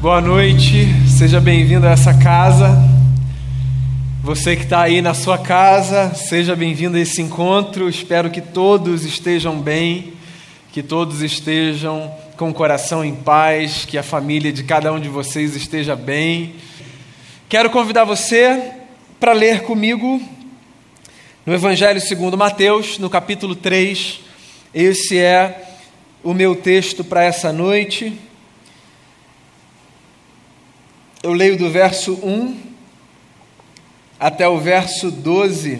Boa noite, seja bem-vindo a essa casa. Você que está aí na sua casa, seja bem-vindo a esse encontro. Espero que todos estejam bem, que todos estejam com o coração em paz, que a família de cada um de vocês esteja bem. Quero convidar você para ler comigo no Evangelho segundo Mateus, no capítulo 3. Esse é o meu texto para essa noite. Eu leio do verso 1 até o verso 12.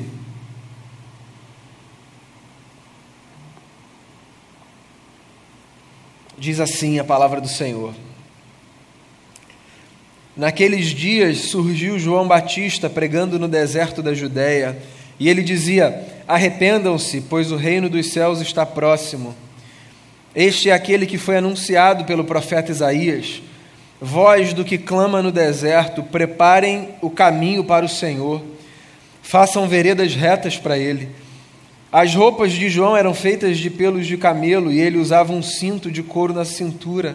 Diz assim a palavra do Senhor. Naqueles dias surgiu João Batista pregando no deserto da Judéia, e ele dizia: Arrependam-se, pois o reino dos céus está próximo. Este é aquele que foi anunciado pelo profeta Isaías. Voz do que clama no deserto, preparem o caminho para o Senhor, façam veredas retas para ele. As roupas de João eram feitas de pelos de camelo e ele usava um cinto de couro na cintura.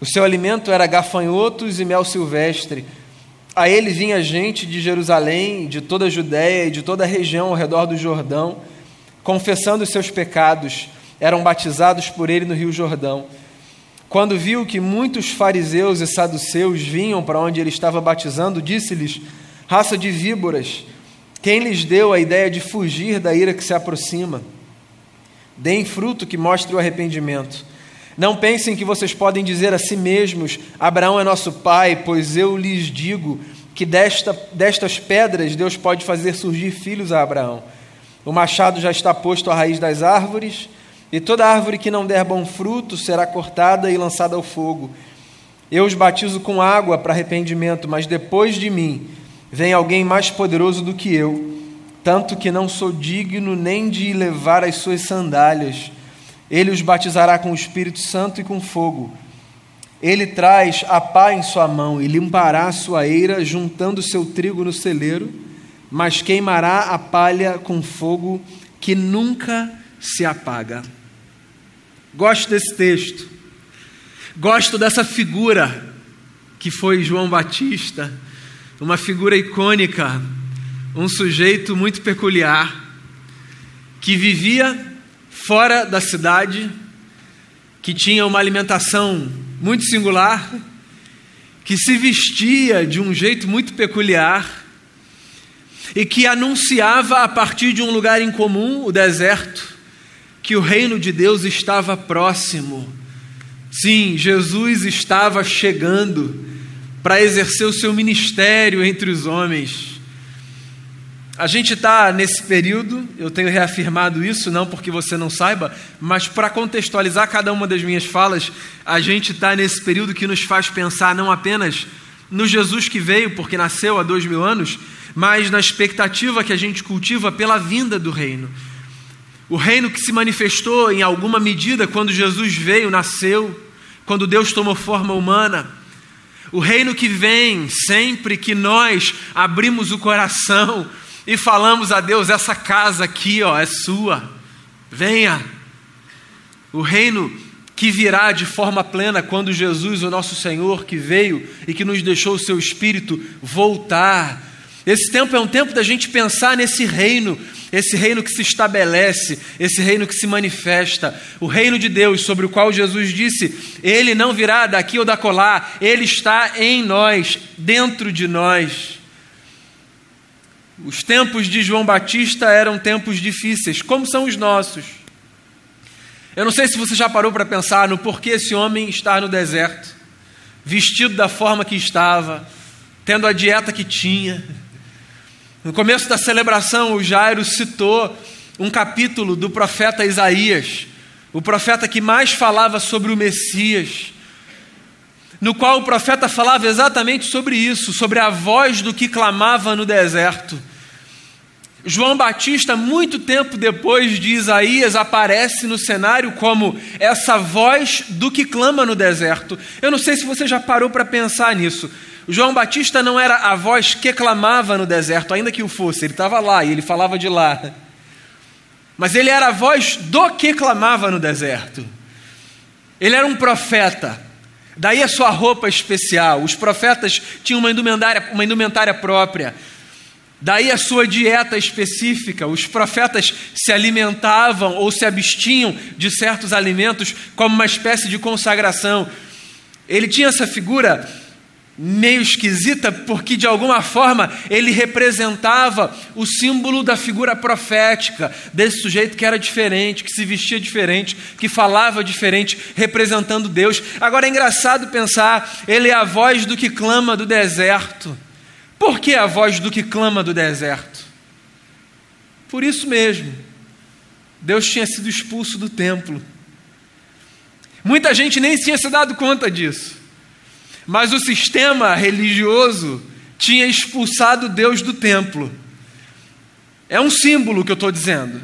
O seu alimento era gafanhotos e mel silvestre. A ele vinha gente de Jerusalém, de toda a Judéia e de toda a região ao redor do Jordão, confessando os seus pecados, eram batizados por ele no Rio Jordão. Quando viu que muitos fariseus e saduceus vinham para onde ele estava batizando, disse-lhes: Raça de víboras, quem lhes deu a ideia de fugir da ira que se aproxima? Deem fruto que mostre o arrependimento. Não pensem que vocês podem dizer a si mesmos: Abraão é nosso pai, pois eu lhes digo que desta, destas pedras Deus pode fazer surgir filhos a Abraão. O machado já está posto à raiz das árvores, e toda árvore que não der bom fruto será cortada e lançada ao fogo. Eu os batizo com água para arrependimento, mas depois de mim vem alguém mais poderoso do que eu, tanto que não sou digno nem de levar as suas sandálias. Ele os batizará com o Espírito Santo e com fogo. Ele traz a pá em sua mão e limpará a sua eira, juntando seu trigo no celeiro, mas queimará a palha com fogo que nunca se apaga. Gosto desse texto. Gosto dessa figura que foi João Batista, uma figura icônica, um sujeito muito peculiar, que vivia fora da cidade, que tinha uma alimentação muito singular, que se vestia de um jeito muito peculiar e que anunciava a partir de um lugar em comum, o deserto, que o reino de Deus estava próximo. Sim, Jesus estava chegando para exercer o seu ministério entre os homens. A gente está nesse período, eu tenho reafirmado isso, não porque você não saiba, mas para contextualizar cada uma das minhas falas, a gente está nesse período que nos faz pensar não apenas no Jesus que veio, porque nasceu há dois mil anos, mas na expectativa que a gente cultiva pela vinda do reino. O reino que se manifestou em alguma medida quando Jesus veio, nasceu, quando Deus tomou forma humana. O reino que vem sempre que nós abrimos o coração e falamos a Deus: essa casa aqui, ó, é sua, venha. O reino que virá de forma plena quando Jesus, o nosso Senhor, que veio e que nos deixou o seu Espírito, voltar. Esse tempo é um tempo da gente pensar nesse reino, esse reino que se estabelece, esse reino que se manifesta, o reino de Deus sobre o qual Jesus disse: Ele não virá daqui ou da colar, ele está em nós, dentro de nós. Os tempos de João Batista eram tempos difíceis, como são os nossos. Eu não sei se você já parou para pensar no porquê esse homem está no deserto, vestido da forma que estava, tendo a dieta que tinha. No começo da celebração, o Jairo citou um capítulo do profeta Isaías, o profeta que mais falava sobre o Messias, no qual o profeta falava exatamente sobre isso, sobre a voz do que clamava no deserto. João Batista, muito tempo depois de Isaías, aparece no cenário como essa voz do que clama no deserto. Eu não sei se você já parou para pensar nisso. João Batista não era a voz que clamava no deserto, ainda que o fosse, ele estava lá e ele falava de lá. Mas ele era a voz do que clamava no deserto. Ele era um profeta Daí a sua roupa especial. Os profetas tinham uma indumentária, uma indumentária própria. Daí a sua dieta específica. Os profetas se alimentavam ou se abstinham de certos alimentos como uma espécie de consagração. Ele tinha essa figura meio esquisita, porque de alguma forma ele representava o símbolo da figura profética, desse sujeito que era diferente, que se vestia diferente, que falava diferente, representando Deus. Agora é engraçado pensar, ele é a voz do que clama do deserto. Por que a voz do que clama do deserto? Por isso mesmo. Deus tinha sido expulso do templo. Muita gente nem tinha se dado conta disso. Mas o sistema religioso tinha expulsado Deus do templo. É um símbolo que eu estou dizendo.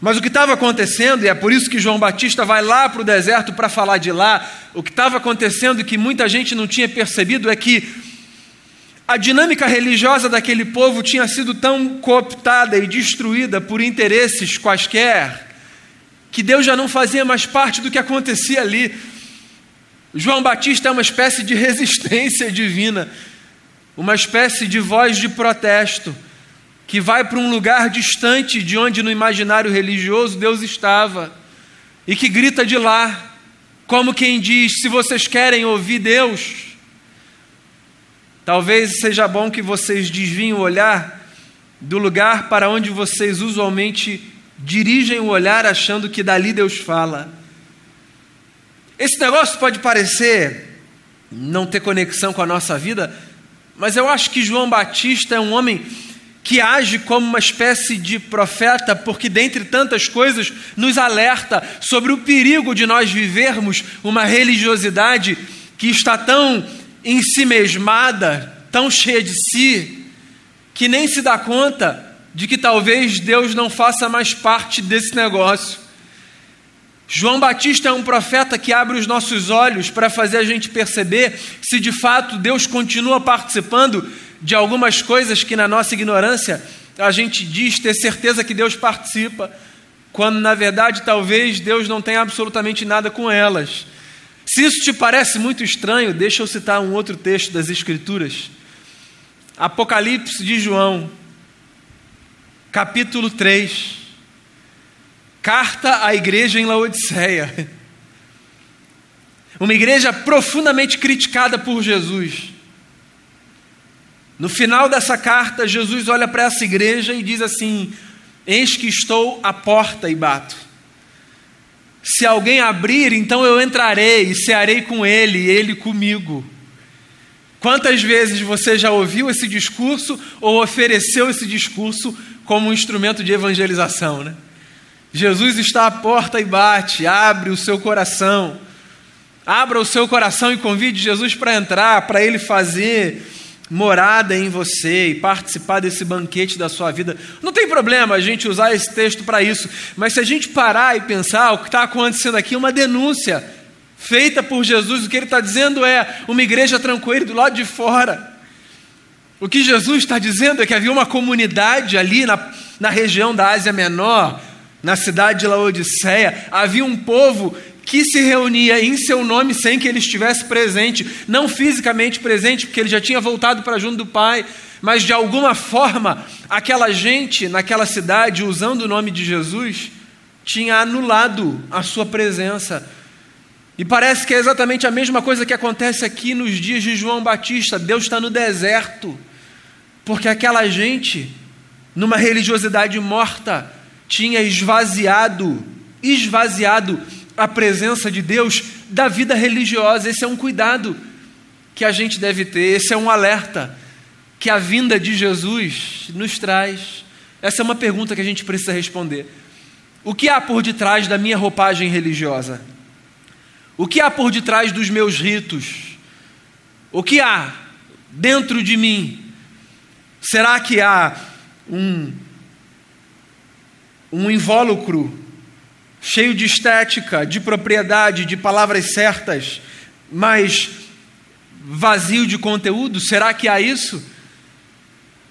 Mas o que estava acontecendo, e é por isso que João Batista vai lá para o deserto para falar de lá, o que estava acontecendo e que muita gente não tinha percebido é que a dinâmica religiosa daquele povo tinha sido tão cooptada e destruída por interesses quaisquer, que Deus já não fazia mais parte do que acontecia ali. João Batista é uma espécie de resistência divina, uma espécie de voz de protesto, que vai para um lugar distante de onde no imaginário religioso Deus estava, e que grita de lá, como quem diz: se vocês querem ouvir Deus, talvez seja bom que vocês desviem o olhar do lugar para onde vocês usualmente dirigem o olhar achando que dali Deus fala. Esse negócio pode parecer não ter conexão com a nossa vida, mas eu acho que João Batista é um homem que age como uma espécie de profeta, porque, dentre tantas coisas, nos alerta sobre o perigo de nós vivermos uma religiosidade que está tão em si mesmada, tão cheia de si, que nem se dá conta de que talvez Deus não faça mais parte desse negócio. João Batista é um profeta que abre os nossos olhos para fazer a gente perceber se de fato Deus continua participando de algumas coisas que na nossa ignorância a gente diz ter certeza que Deus participa, quando na verdade talvez Deus não tenha absolutamente nada com elas. Se isso te parece muito estranho, deixa eu citar um outro texto das Escrituras. Apocalipse de João, capítulo 3. Carta à igreja em Laodiceia. Uma igreja profundamente criticada por Jesus. No final dessa carta, Jesus olha para essa igreja e diz assim: Eis que estou à porta e bato. Se alguém abrir, então eu entrarei e cearei com ele e ele comigo. Quantas vezes você já ouviu esse discurso ou ofereceu esse discurso como um instrumento de evangelização, né? Jesus está à porta e bate, abre o seu coração. Abra o seu coração e convide Jesus para entrar, para ele fazer morada em você e participar desse banquete da sua vida. Não tem problema a gente usar esse texto para isso, mas se a gente parar e pensar, o que está acontecendo aqui é uma denúncia feita por Jesus. O que ele está dizendo é uma igreja tranquila do lado de fora. O que Jesus está dizendo é que havia uma comunidade ali na, na região da Ásia Menor na cidade de Laodiceia, havia um povo que se reunia em seu nome sem que ele estivesse presente, não fisicamente presente, porque ele já tinha voltado para junto do Pai, mas de alguma forma, aquela gente naquela cidade, usando o nome de Jesus, tinha anulado a sua presença. E parece que é exatamente a mesma coisa que acontece aqui nos dias de João Batista. Deus está no deserto, porque aquela gente, numa religiosidade morta, tinha esvaziado, esvaziado a presença de Deus da vida religiosa. Esse é um cuidado que a gente deve ter, esse é um alerta que a vinda de Jesus nos traz. Essa é uma pergunta que a gente precisa responder. O que há por detrás da minha roupagem religiosa? O que há por detrás dos meus ritos? O que há dentro de mim? Será que há um um invólucro cheio de estética, de propriedade, de palavras certas, mas vazio de conteúdo? Será que há isso?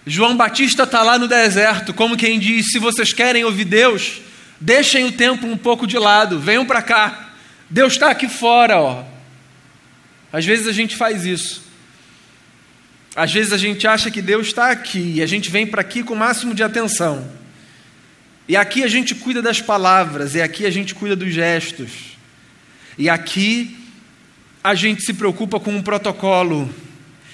João Batista está lá no deserto, como quem diz: se vocês querem ouvir Deus, deixem o tempo um pouco de lado, venham para cá. Deus está aqui fora, ó. Às vezes a gente faz isso. Às vezes a gente acha que Deus está aqui e a gente vem para aqui com o máximo de atenção. E aqui a gente cuida das palavras, e aqui a gente cuida dos gestos. E aqui a gente se preocupa com um protocolo.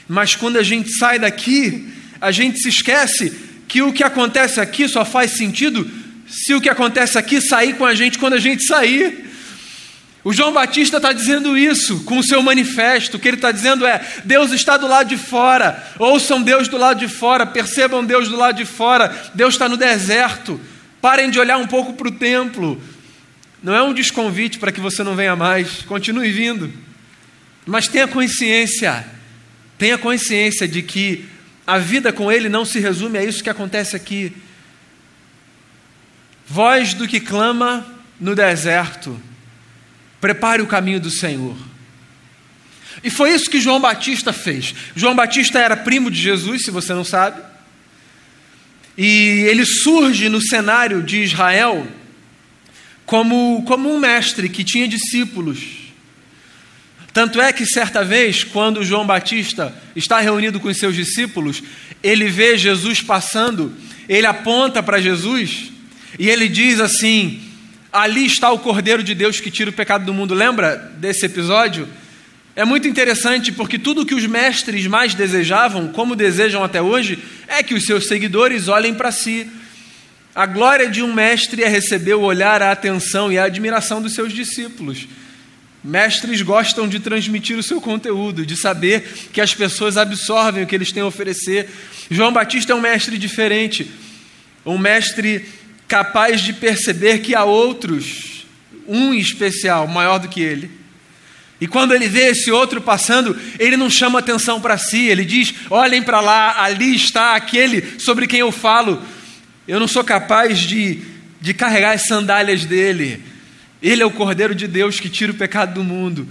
Mas quando a gente sai daqui, a gente se esquece que o que acontece aqui só faz sentido se o que acontece aqui sair com a gente quando a gente sair. O João Batista está dizendo isso com o seu manifesto. O que ele está dizendo é: Deus está do lado de fora. Ouçam Deus do lado de fora, percebam Deus do lado de fora. Deus está no deserto. Parem de olhar um pouco para o templo. Não é um desconvite para que você não venha mais. Continue vindo. Mas tenha consciência, tenha consciência de que a vida com Ele não se resume a isso que acontece aqui. Voz do que clama no deserto Prepare o caminho do Senhor. E foi isso que João Batista fez. João Batista era primo de Jesus, se você não sabe. E ele surge no cenário de Israel como, como um mestre que tinha discípulos. Tanto é que certa vez, quando João Batista está reunido com os seus discípulos, ele vê Jesus passando, ele aponta para Jesus e ele diz assim: ali está o Cordeiro de Deus que tira o pecado do mundo. Lembra desse episódio? É muito interessante porque tudo que os mestres mais desejavam, como desejam até hoje, é que os seus seguidores olhem para si. A glória de um mestre é receber o olhar, a atenção e a admiração dos seus discípulos. Mestres gostam de transmitir o seu conteúdo, de saber que as pessoas absorvem o que eles têm a oferecer. João Batista é um mestre diferente, um mestre capaz de perceber que há outros, um especial, maior do que ele. E quando ele vê esse outro passando, ele não chama atenção para si, ele diz: olhem para lá, ali está aquele sobre quem eu falo. Eu não sou capaz de, de carregar as sandálias dele. Ele é o Cordeiro de Deus que tira o pecado do mundo.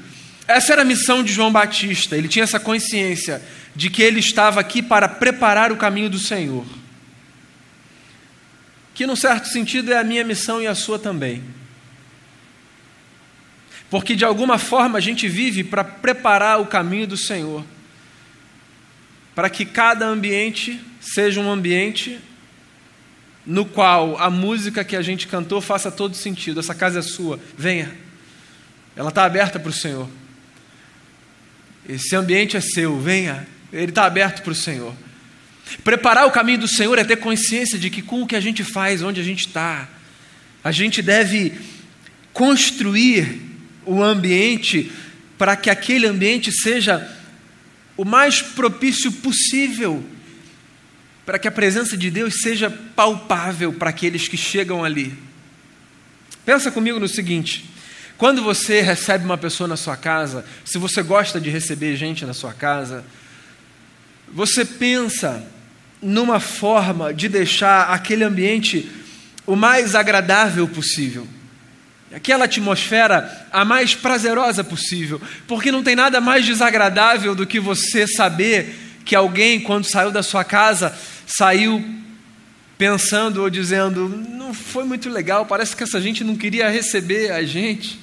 Essa era a missão de João Batista, ele tinha essa consciência de que ele estava aqui para preparar o caminho do Senhor que, num certo sentido, é a minha missão e a sua também. Porque, de alguma forma, a gente vive para preparar o caminho do Senhor, para que cada ambiente seja um ambiente no qual a música que a gente cantou faça todo sentido. Essa casa é sua, venha. Ela está aberta para o Senhor. Esse ambiente é seu, venha. Ele está aberto para o Senhor. Preparar o caminho do Senhor é ter consciência de que com o que a gente faz, onde a gente está, a gente deve construir o ambiente para que aquele ambiente seja o mais propício possível, para que a presença de Deus seja palpável para aqueles que chegam ali. Pensa comigo no seguinte: quando você recebe uma pessoa na sua casa, se você gosta de receber gente na sua casa, você pensa numa forma de deixar aquele ambiente o mais agradável possível. Aquela atmosfera a mais prazerosa possível, porque não tem nada mais desagradável do que você saber que alguém, quando saiu da sua casa, saiu pensando ou dizendo: não foi muito legal, parece que essa gente não queria receber a gente.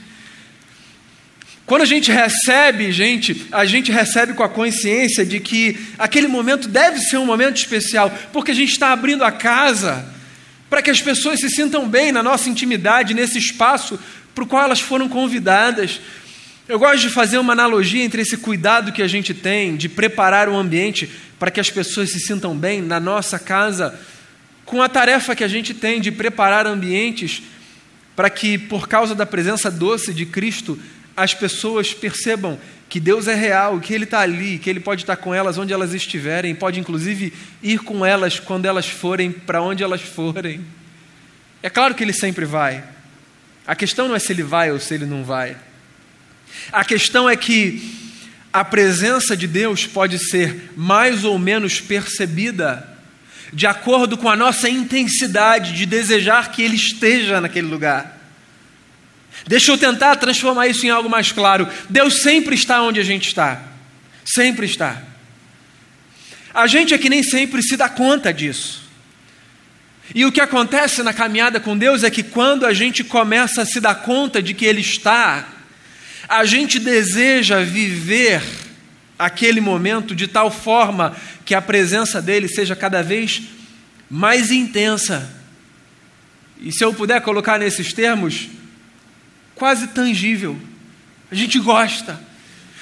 Quando a gente recebe, gente, a gente recebe com a consciência de que aquele momento deve ser um momento especial, porque a gente está abrindo a casa para que as pessoas se sintam bem na nossa intimidade, nesse espaço para o qual elas foram convidadas. Eu gosto de fazer uma analogia entre esse cuidado que a gente tem de preparar o ambiente para que as pessoas se sintam bem na nossa casa, com a tarefa que a gente tem de preparar ambientes para que, por causa da presença doce de Cristo, as pessoas percebam que Deus é real, que Ele está ali, que Ele pode estar com elas onde elas estiverem, pode inclusive ir com elas quando elas forem para onde elas forem. É claro que Ele sempre vai. A questão não é se Ele vai ou se Ele não vai. A questão é que a presença de Deus pode ser mais ou menos percebida de acordo com a nossa intensidade de desejar que Ele esteja naquele lugar. Deixa eu tentar transformar isso em algo mais claro. Deus sempre está onde a gente está. Sempre está. A gente é que nem sempre se dá conta disso. E o que acontece na caminhada com Deus é que quando a gente começa a se dar conta de que Ele está, A gente deseja viver aquele momento de tal forma que a presença dele seja cada vez mais intensa. E se eu puder colocar nesses termos, quase tangível. A gente gosta.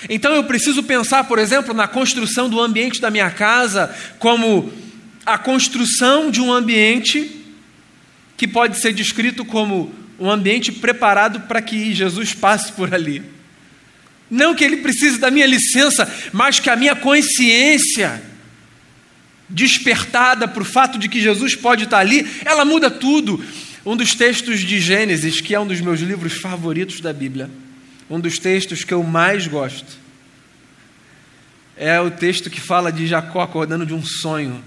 Então eu preciso pensar, por exemplo, na construção do ambiente da minha casa como a construção de um ambiente que pode ser descrito como um ambiente preparado para que Jesus passe por ali. Não que ele precise da minha licença, mas que a minha consciência, despertada para o fato de que Jesus pode estar ali, ela muda tudo. Um dos textos de Gênesis, que é um dos meus livros favoritos da Bíblia, um dos textos que eu mais gosto, é o texto que fala de Jacó acordando de um sonho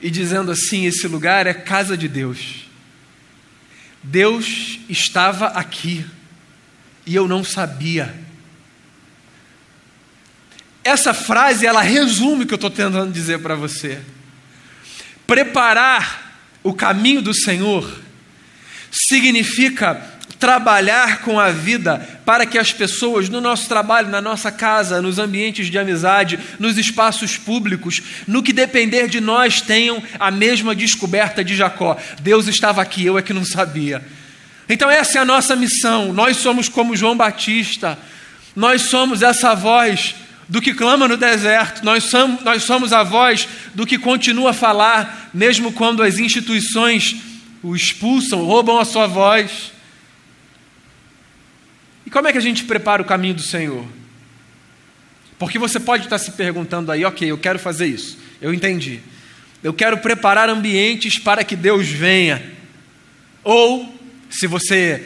e dizendo assim: esse lugar é casa de Deus. Deus estava aqui e eu não sabia. Essa frase ela resume o que eu estou tentando dizer para você. Preparar o caminho do Senhor significa trabalhar com a vida para que as pessoas no nosso trabalho, na nossa casa, nos ambientes de amizade, nos espaços públicos, no que depender de nós, tenham a mesma descoberta de Jacó. Deus estava aqui, eu é que não sabia. Então, essa é a nossa missão. Nós somos como João Batista, nós somos essa voz do que clama no deserto, nós somos, nós somos a voz do que continua a falar, mesmo quando as instituições o expulsam, roubam a sua voz. E como é que a gente prepara o caminho do Senhor? Porque você pode estar se perguntando aí, ok, eu quero fazer isso, eu entendi. Eu quero preparar ambientes para que Deus venha. Ou, se você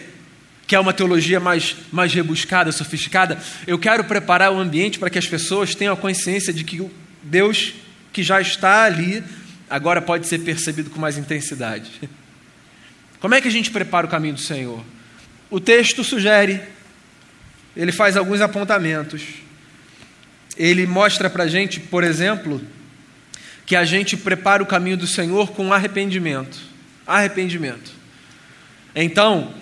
quer uma teologia mais, mais rebuscada, sofisticada, eu quero preparar o ambiente para que as pessoas tenham a consciência de que Deus que já está ali, agora pode ser percebido com mais intensidade. Como é que a gente prepara o caminho do Senhor? O texto sugere ele faz alguns apontamentos. Ele mostra para a gente, por exemplo, que a gente prepara o caminho do Senhor com arrependimento. Arrependimento. Então,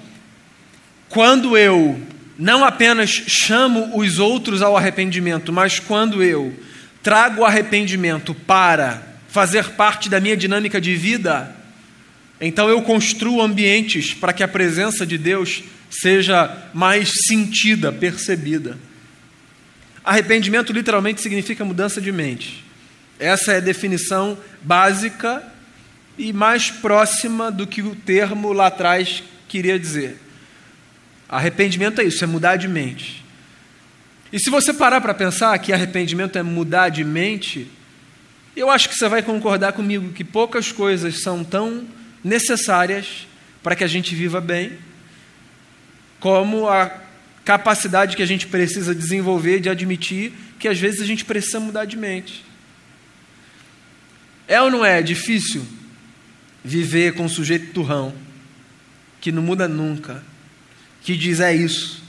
quando eu não apenas chamo os outros ao arrependimento, mas quando eu trago o arrependimento para fazer parte da minha dinâmica de vida, então eu construo ambientes para que a presença de Deus seja mais sentida, percebida. Arrependimento literalmente significa mudança de mente. Essa é a definição básica e mais próxima do que o termo lá atrás queria dizer. Arrependimento é isso, é mudar de mente. E se você parar para pensar que arrependimento é mudar de mente, eu acho que você vai concordar comigo que poucas coisas são tão necessárias para que a gente viva bem como a capacidade que a gente precisa desenvolver de admitir que às vezes a gente precisa mudar de mente. É ou não é difícil viver com um sujeito turrão, que não muda nunca, que diz é isso,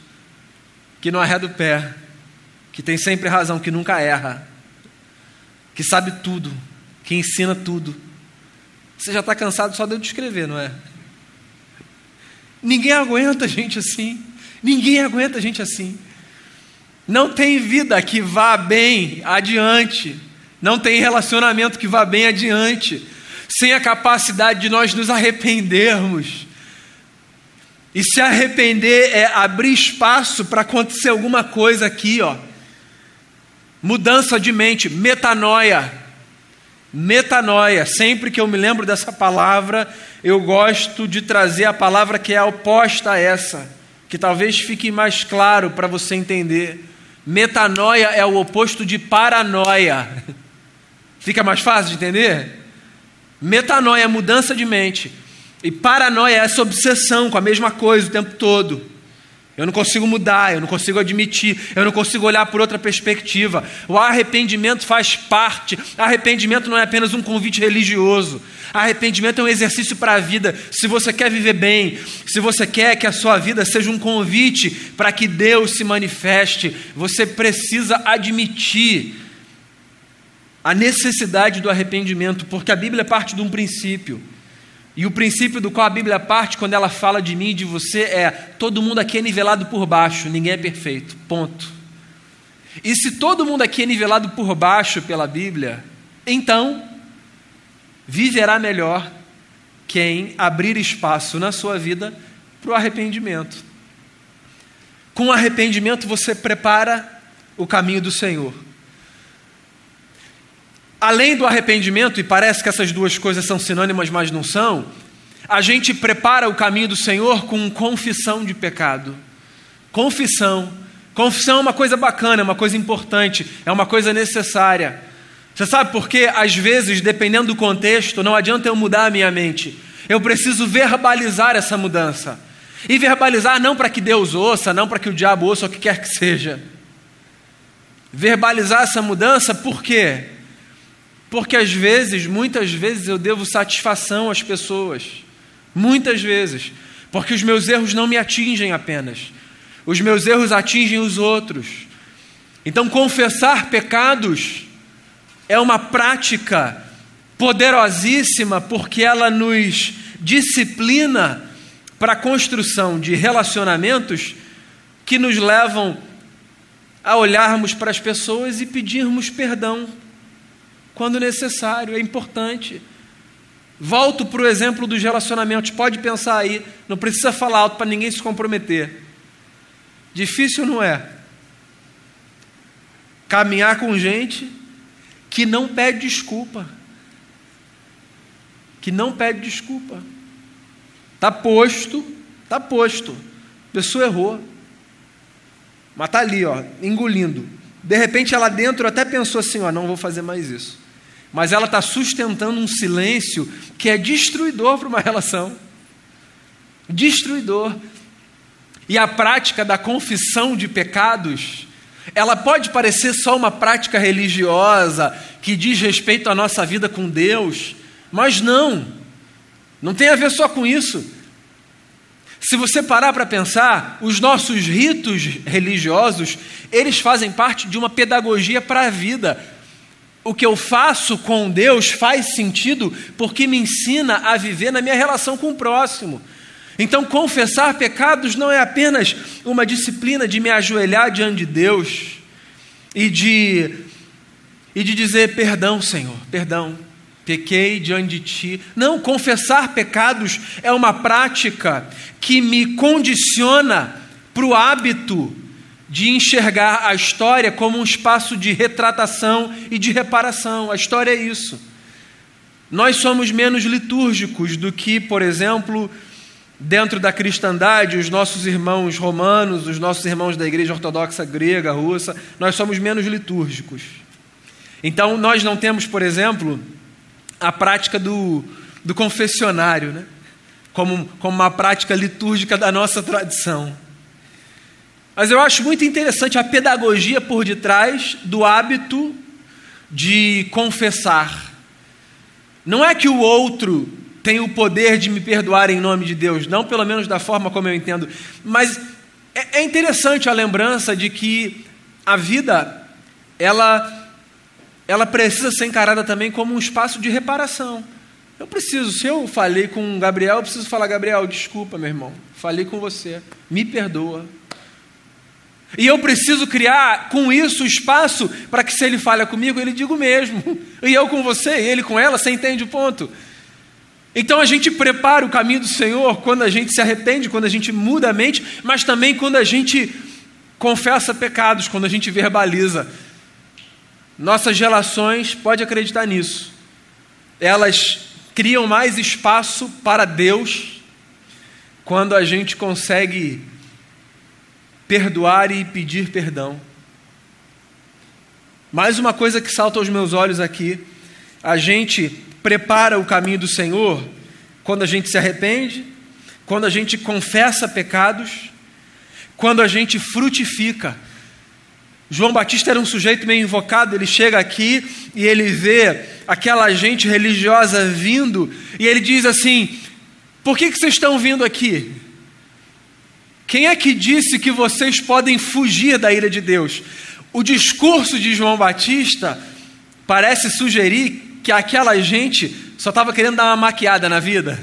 que não arreda o pé, que tem sempre razão, que nunca erra, que sabe tudo, que ensina tudo. Você já está cansado só de eu descrever, não é? Ninguém aguenta gente assim. Ninguém aguenta gente assim. Não tem vida que vá bem adiante. Não tem relacionamento que vá bem adiante. Sem a capacidade de nós nos arrependermos. E se arrepender é abrir espaço para acontecer alguma coisa aqui, ó. Mudança de mente, metanoia. Metanoia, sempre que eu me lembro dessa palavra, eu gosto de trazer a palavra que é oposta a essa, que talvez fique mais claro para você entender. Metanoia é o oposto de paranoia. Fica mais fácil de entender? Metanoia é mudança de mente. E paranoia é essa obsessão com a mesma coisa o tempo todo. Eu não consigo mudar, eu não consigo admitir, eu não consigo olhar por outra perspectiva. O arrependimento faz parte. Arrependimento não é apenas um convite religioso. Arrependimento é um exercício para a vida. Se você quer viver bem, se você quer que a sua vida seja um convite para que Deus se manifeste, você precisa admitir a necessidade do arrependimento, porque a Bíblia parte de um princípio. E o princípio do qual a Bíblia parte quando ela fala de mim e de você é: todo mundo aqui é nivelado por baixo, ninguém é perfeito. Ponto. E se todo mundo aqui é nivelado por baixo pela Bíblia, então viverá melhor quem abrir espaço na sua vida para o arrependimento. Com arrependimento você prepara o caminho do Senhor. Além do arrependimento, e parece que essas duas coisas são sinônimas, mas não são, a gente prepara o caminho do Senhor com confissão de pecado. Confissão. Confissão é uma coisa bacana, é uma coisa importante, é uma coisa necessária. Você sabe por quê? Às vezes, dependendo do contexto, não adianta eu mudar a minha mente. Eu preciso verbalizar essa mudança. E verbalizar não para que Deus ouça, não para que o diabo ouça, ou o que quer que seja. Verbalizar essa mudança por quê? Porque às vezes, muitas vezes, eu devo satisfação às pessoas. Muitas vezes. Porque os meus erros não me atingem apenas. Os meus erros atingem os outros. Então, confessar pecados é uma prática poderosíssima porque ela nos disciplina para a construção de relacionamentos que nos levam a olharmos para as pessoas e pedirmos perdão quando necessário, é importante. Volto para o exemplo dos relacionamentos, pode pensar aí, não precisa falar alto para ninguém se comprometer. Difícil não é? Caminhar com gente que não pede desculpa. Que não pede desculpa. Está posto, está posto. A pessoa errou. Mas está ali, ó, engolindo. De repente ela dentro até pensou assim: ó, não vou fazer mais isso mas ela está sustentando um silêncio que é destruidor para uma relação. Destruidor. E a prática da confissão de pecados, ela pode parecer só uma prática religiosa que diz respeito à nossa vida com Deus, mas não. Não tem a ver só com isso. Se você parar para pensar, os nossos ritos religiosos, eles fazem parte de uma pedagogia para a vida o que eu faço com Deus faz sentido porque me ensina a viver na minha relação com o próximo. Então, confessar pecados não é apenas uma disciplina de me ajoelhar diante de Deus e de, e de dizer: perdão, Senhor, perdão, pequei diante de Ti. Não, confessar pecados é uma prática que me condiciona para o hábito de enxergar a história como um espaço de retratação e de reparação. A história é isso. Nós somos menos litúrgicos do que, por exemplo, dentro da cristandade, os nossos irmãos romanos, os nossos irmãos da igreja ortodoxa grega, russa, nós somos menos litúrgicos. Então, nós não temos, por exemplo, a prática do, do confessionário, né? como, como uma prática litúrgica da nossa tradição. Mas eu acho muito interessante a pedagogia por detrás do hábito de confessar. Não é que o outro tem o poder de me perdoar em nome de Deus, não pelo menos da forma como eu entendo, mas é, é interessante a lembrança de que a vida ela ela precisa ser encarada também como um espaço de reparação. Eu preciso, se eu falei com Gabriel, eu preciso falar, Gabriel, desculpa, meu irmão, falei com você, me perdoa, e eu preciso criar com isso espaço para que, se ele falha comigo, ele diga o mesmo. E eu com você, e ele com ela, você entende o ponto? Então a gente prepara o caminho do Senhor quando a gente se arrepende, quando a gente muda a mente, mas também quando a gente confessa pecados, quando a gente verbaliza. Nossas relações, pode acreditar nisso, elas criam mais espaço para Deus quando a gente consegue perdoar e pedir perdão. Mais uma coisa que salta aos meus olhos aqui: a gente prepara o caminho do Senhor quando a gente se arrepende, quando a gente confessa pecados, quando a gente frutifica. João Batista era um sujeito meio invocado, ele chega aqui e ele vê aquela gente religiosa vindo e ele diz assim: Por que, que vocês estão vindo aqui? Quem é que disse que vocês podem fugir da ira de Deus? O discurso de João Batista parece sugerir que aquela gente só estava querendo dar uma maquiada na vida.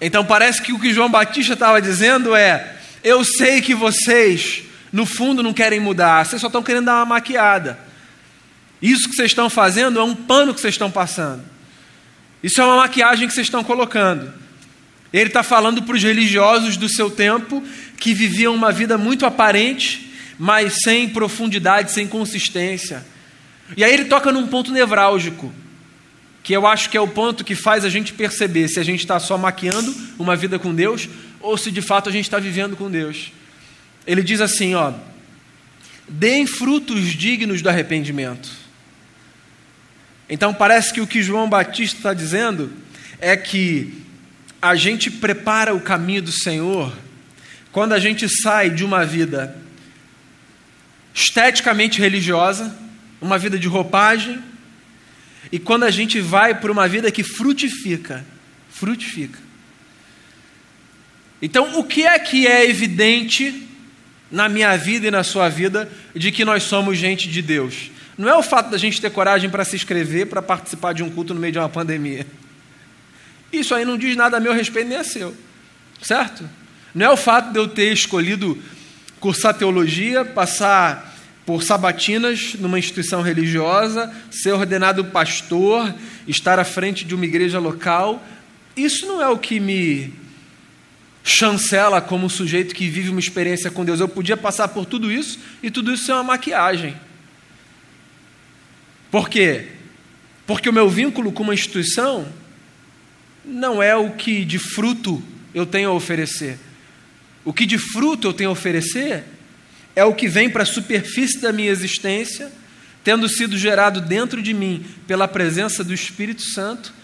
Então parece que o que João Batista estava dizendo é: eu sei que vocês, no fundo, não querem mudar, vocês só estão querendo dar uma maquiada. Isso que vocês estão fazendo é um pano que vocês estão passando. Isso é uma maquiagem que vocês estão colocando. Ele está falando para os religiosos do seu tempo que viviam uma vida muito aparente, mas sem profundidade, sem consistência. E aí ele toca num ponto nevrálgico, que eu acho que é o ponto que faz a gente perceber se a gente está só maquiando uma vida com Deus ou se de fato a gente está vivendo com Deus. Ele diz assim: ó, deem frutos dignos do arrependimento. Então parece que o que João Batista está dizendo é que a gente prepara o caminho do Senhor quando a gente sai de uma vida esteticamente religiosa, uma vida de roupagem, e quando a gente vai por uma vida que frutifica, frutifica. Então, o que é que é evidente na minha vida e na sua vida de que nós somos gente de Deus? Não é o fato da gente ter coragem para se inscrever para participar de um culto no meio de uma pandemia. Isso aí não diz nada a meu respeito nem a seu, certo? Não é o fato de eu ter escolhido cursar teologia, passar por sabatinas numa instituição religiosa, ser ordenado pastor, estar à frente de uma igreja local. Isso não é o que me chancela como sujeito que vive uma experiência com Deus. Eu podia passar por tudo isso e tudo isso é uma maquiagem. Por quê? Porque o meu vínculo com uma instituição não é o que de fruto eu tenho a oferecer. O que de fruto eu tenho a oferecer é o que vem para a superfície da minha existência, tendo sido gerado dentro de mim pela presença do Espírito Santo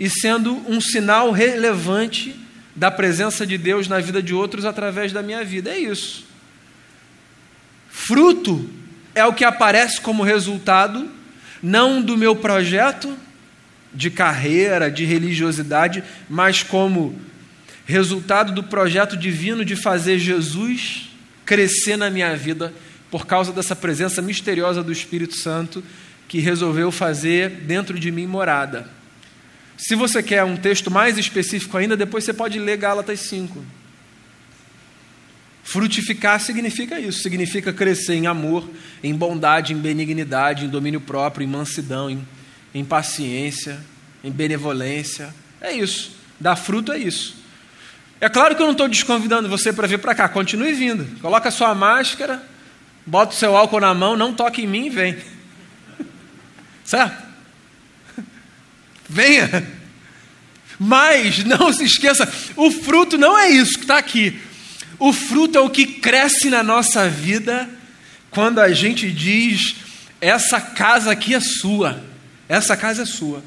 e sendo um sinal relevante da presença de Deus na vida de outros através da minha vida. É isso. Fruto é o que aparece como resultado não do meu projeto de carreira, de religiosidade, mas como resultado do projeto divino de fazer Jesus crescer na minha vida por causa dessa presença misteriosa do Espírito Santo que resolveu fazer dentro de mim morada. Se você quer um texto mais específico ainda, depois você pode ler Gálatas 5. Frutificar significa isso, significa crescer em amor, em bondade, em benignidade, em domínio próprio, em mansidão, em, em paciência, em benevolência. É isso. Dar fruto é isso. É claro que eu não estou desconvidando você para vir para cá, continue vindo. Coloca sua máscara, bota o seu álcool na mão, não toque em mim e vem. Certo? Venha. Mas não se esqueça, o fruto não é isso que está aqui. O fruto é o que cresce na nossa vida quando a gente diz: essa casa aqui é sua, essa casa é sua.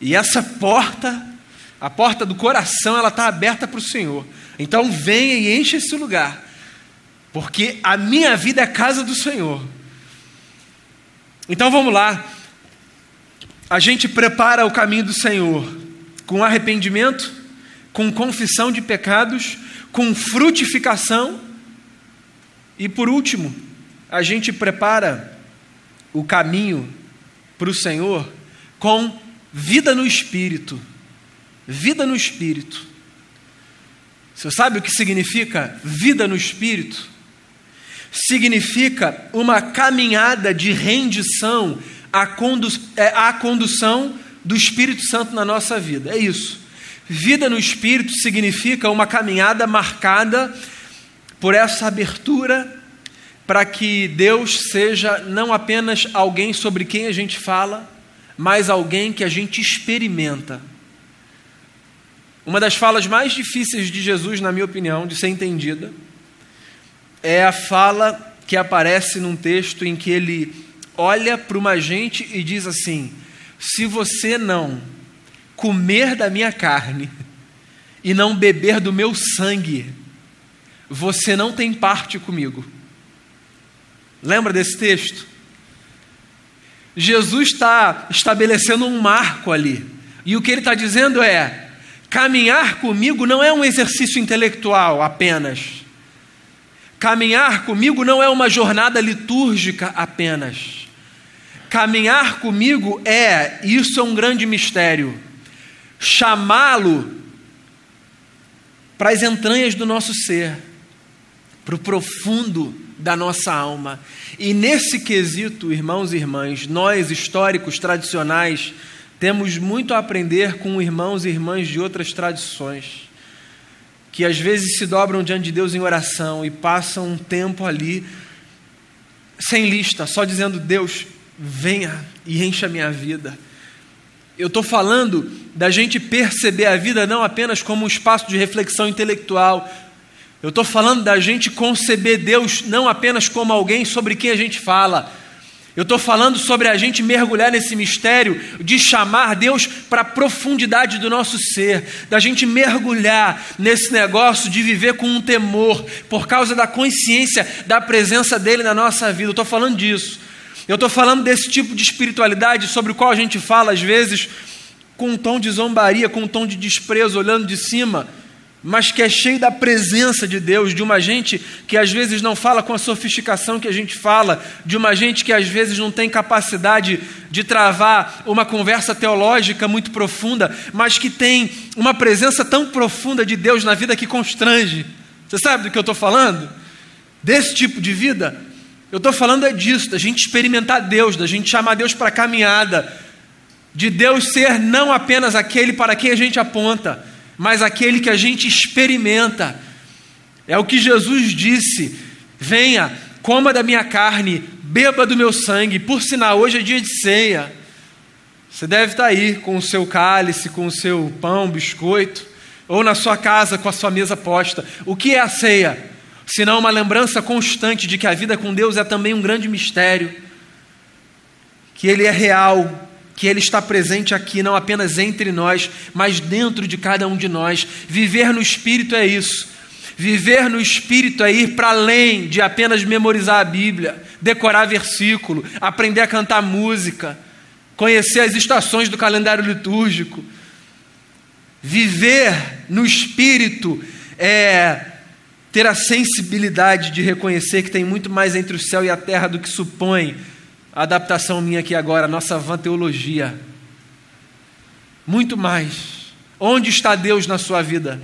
E essa porta a porta do coração ela está aberta para o Senhor. Então venha e enche esse lugar, porque a minha vida é a casa do Senhor. Então vamos lá. A gente prepara o caminho do Senhor com arrependimento, com confissão de pecados, com frutificação e por último, a gente prepara o caminho para o Senhor com vida no espírito vida no espírito. Você sabe o que significa vida no espírito? Significa uma caminhada de rendição à, condu é, à condução do Espírito Santo na nossa vida. É isso. Vida no espírito significa uma caminhada marcada por essa abertura para que Deus seja não apenas alguém sobre quem a gente fala, mas alguém que a gente experimenta. Uma das falas mais difíceis de Jesus, na minha opinião, de ser entendida, é a fala que aparece num texto em que ele olha para uma gente e diz assim: Se você não comer da minha carne e não beber do meu sangue, você não tem parte comigo. Lembra desse texto? Jesus está estabelecendo um marco ali. E o que ele está dizendo é: Caminhar comigo não é um exercício intelectual apenas. Caminhar comigo não é uma jornada litúrgica apenas. Caminhar comigo é, isso é um grande mistério, chamá-lo para as entranhas do nosso ser, para o profundo da nossa alma. E nesse quesito, irmãos e irmãs, nós, históricos tradicionais, temos muito a aprender com irmãos e irmãs de outras tradições, que às vezes se dobram diante de Deus em oração e passam um tempo ali sem lista, só dizendo: Deus, venha e encha minha vida. Eu estou falando da gente perceber a vida não apenas como um espaço de reflexão intelectual. Eu estou falando da gente conceber Deus não apenas como alguém sobre quem a gente fala. Eu estou falando sobre a gente mergulhar nesse mistério de chamar Deus para a profundidade do nosso ser, da gente mergulhar nesse negócio de viver com um temor, por causa da consciência da presença dEle na nossa vida. Eu estou falando disso. Eu estou falando desse tipo de espiritualidade sobre o qual a gente fala, às vezes, com um tom de zombaria, com um tom de desprezo, olhando de cima, mas que é cheio da presença de Deus, de uma gente que às vezes não fala com a sofisticação que a gente fala, de uma gente que às vezes não tem capacidade de travar uma conversa teológica muito profunda, mas que tem uma presença tão profunda de Deus na vida que constrange. Você sabe do que eu estou falando? Desse tipo de vida? Eu estou falando é disso, da gente experimentar Deus, da gente chamar Deus para a caminhada, de Deus ser não apenas aquele para quem a gente aponta, mas aquele que a gente experimenta. É o que Jesus disse: venha, coma da minha carne, beba do meu sangue, por sinal, hoje é dia de ceia. Você deve estar aí com o seu cálice, com o seu pão, biscoito, ou na sua casa com a sua mesa posta. O que é a ceia? senão uma lembrança constante de que a vida com Deus é também um grande mistério, que Ele é real, que Ele está presente aqui, não apenas entre nós, mas dentro de cada um de nós. Viver no Espírito é isso. Viver no Espírito é ir para além de apenas memorizar a Bíblia, decorar versículo, aprender a cantar música, conhecer as estações do calendário litúrgico. Viver no Espírito é ter a sensibilidade de reconhecer que tem muito mais entre o céu e a terra do que supõe a adaptação minha aqui agora, a nossa van teologia. Muito mais. Onde está Deus na sua vida?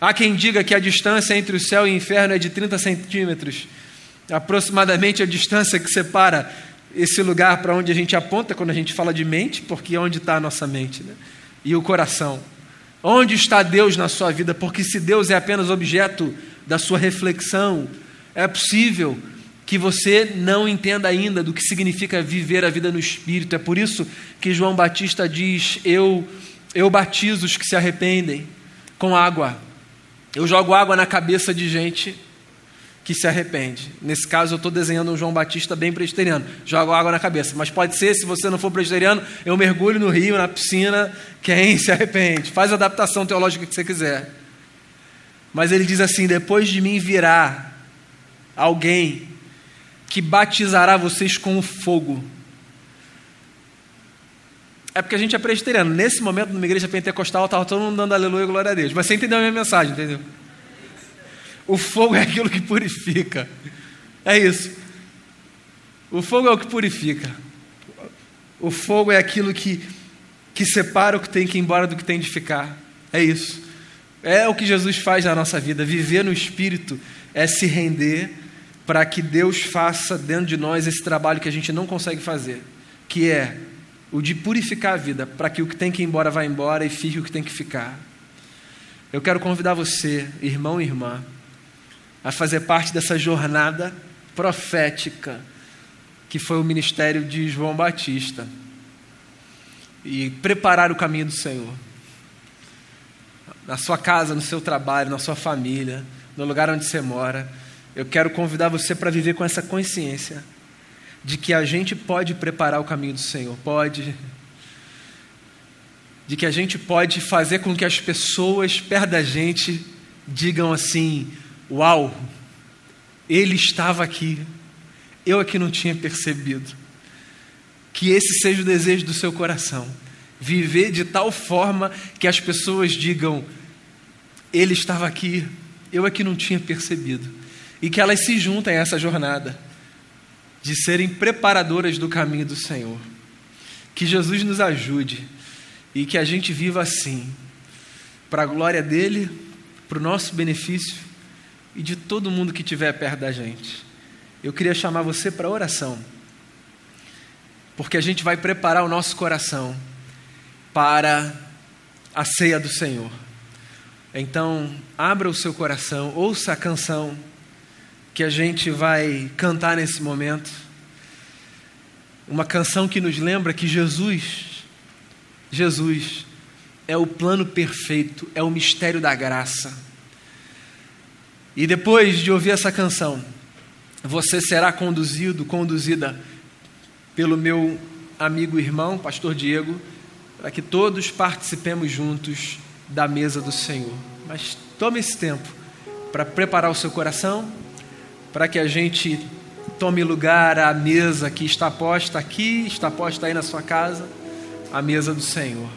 Há quem diga que a distância entre o céu e o inferno é de 30 centímetros, aproximadamente a distância que separa esse lugar para onde a gente aponta quando a gente fala de mente, porque é onde está a nossa mente, né? e o coração. Onde está Deus na sua vida? Porque se Deus é apenas objeto da sua reflexão, é possível que você não entenda ainda do que significa viver a vida no Espírito. É por isso que João Batista diz: Eu, eu batizo os que se arrependem com água. Eu jogo água na cabeça de gente que se arrepende. Nesse caso, eu estou desenhando um João Batista bem presbiteriano. Jogo água na cabeça. Mas pode ser, se você não for presbiteriano, eu mergulho no rio, na piscina, quem se arrepende. Faz a adaptação teológica que você quiser. Mas ele diz assim: depois de mim virá alguém que batizará vocês com o fogo. É porque a gente é presbiteriano. Nesse momento, numa igreja pentecostal, estava todo mundo dando aleluia e glória a Deus. Mas você entendeu a minha mensagem, entendeu? O fogo é aquilo que purifica. É isso. O fogo é o que purifica. O fogo é aquilo que, que separa o que tem que ir embora do que tem de ficar. É isso. É o que Jesus faz na nossa vida. Viver no Espírito é se render para que Deus faça dentro de nós esse trabalho que a gente não consegue fazer, que é o de purificar a vida, para que o que tem que ir embora vá embora e fique o que tem que ficar. Eu quero convidar você, irmão e irmã, a fazer parte dessa jornada profética que foi o ministério de João Batista e preparar o caminho do Senhor na sua casa, no seu trabalho, na sua família, no lugar onde você mora. Eu quero convidar você para viver com essa consciência de que a gente pode preparar o caminho do Senhor, pode. De que a gente pode fazer com que as pessoas perto da gente digam assim: Uau, ele estava aqui, eu aqui não tinha percebido. Que esse seja o desejo do seu coração Viver de tal forma que as pessoas digam: Ele estava aqui, eu aqui não tinha percebido. E que elas se juntem a essa jornada de serem preparadoras do caminho do Senhor. Que Jesus nos ajude e que a gente viva assim, para a glória dele, para o nosso benefício e de todo mundo que estiver perto da gente. Eu queria chamar você para oração, porque a gente vai preparar o nosso coração para a ceia do Senhor. Então, abra o seu coração, ouça a canção que a gente vai cantar nesse momento. Uma canção que nos lembra que Jesus, Jesus, é o plano perfeito, é o mistério da graça. E depois de ouvir essa canção, você será conduzido, conduzida pelo meu amigo irmão, pastor Diego, para que todos participemos juntos da mesa do Senhor. Mas tome esse tempo para preparar o seu coração, para que a gente tome lugar à mesa que está posta aqui, está posta aí na sua casa, a mesa do Senhor.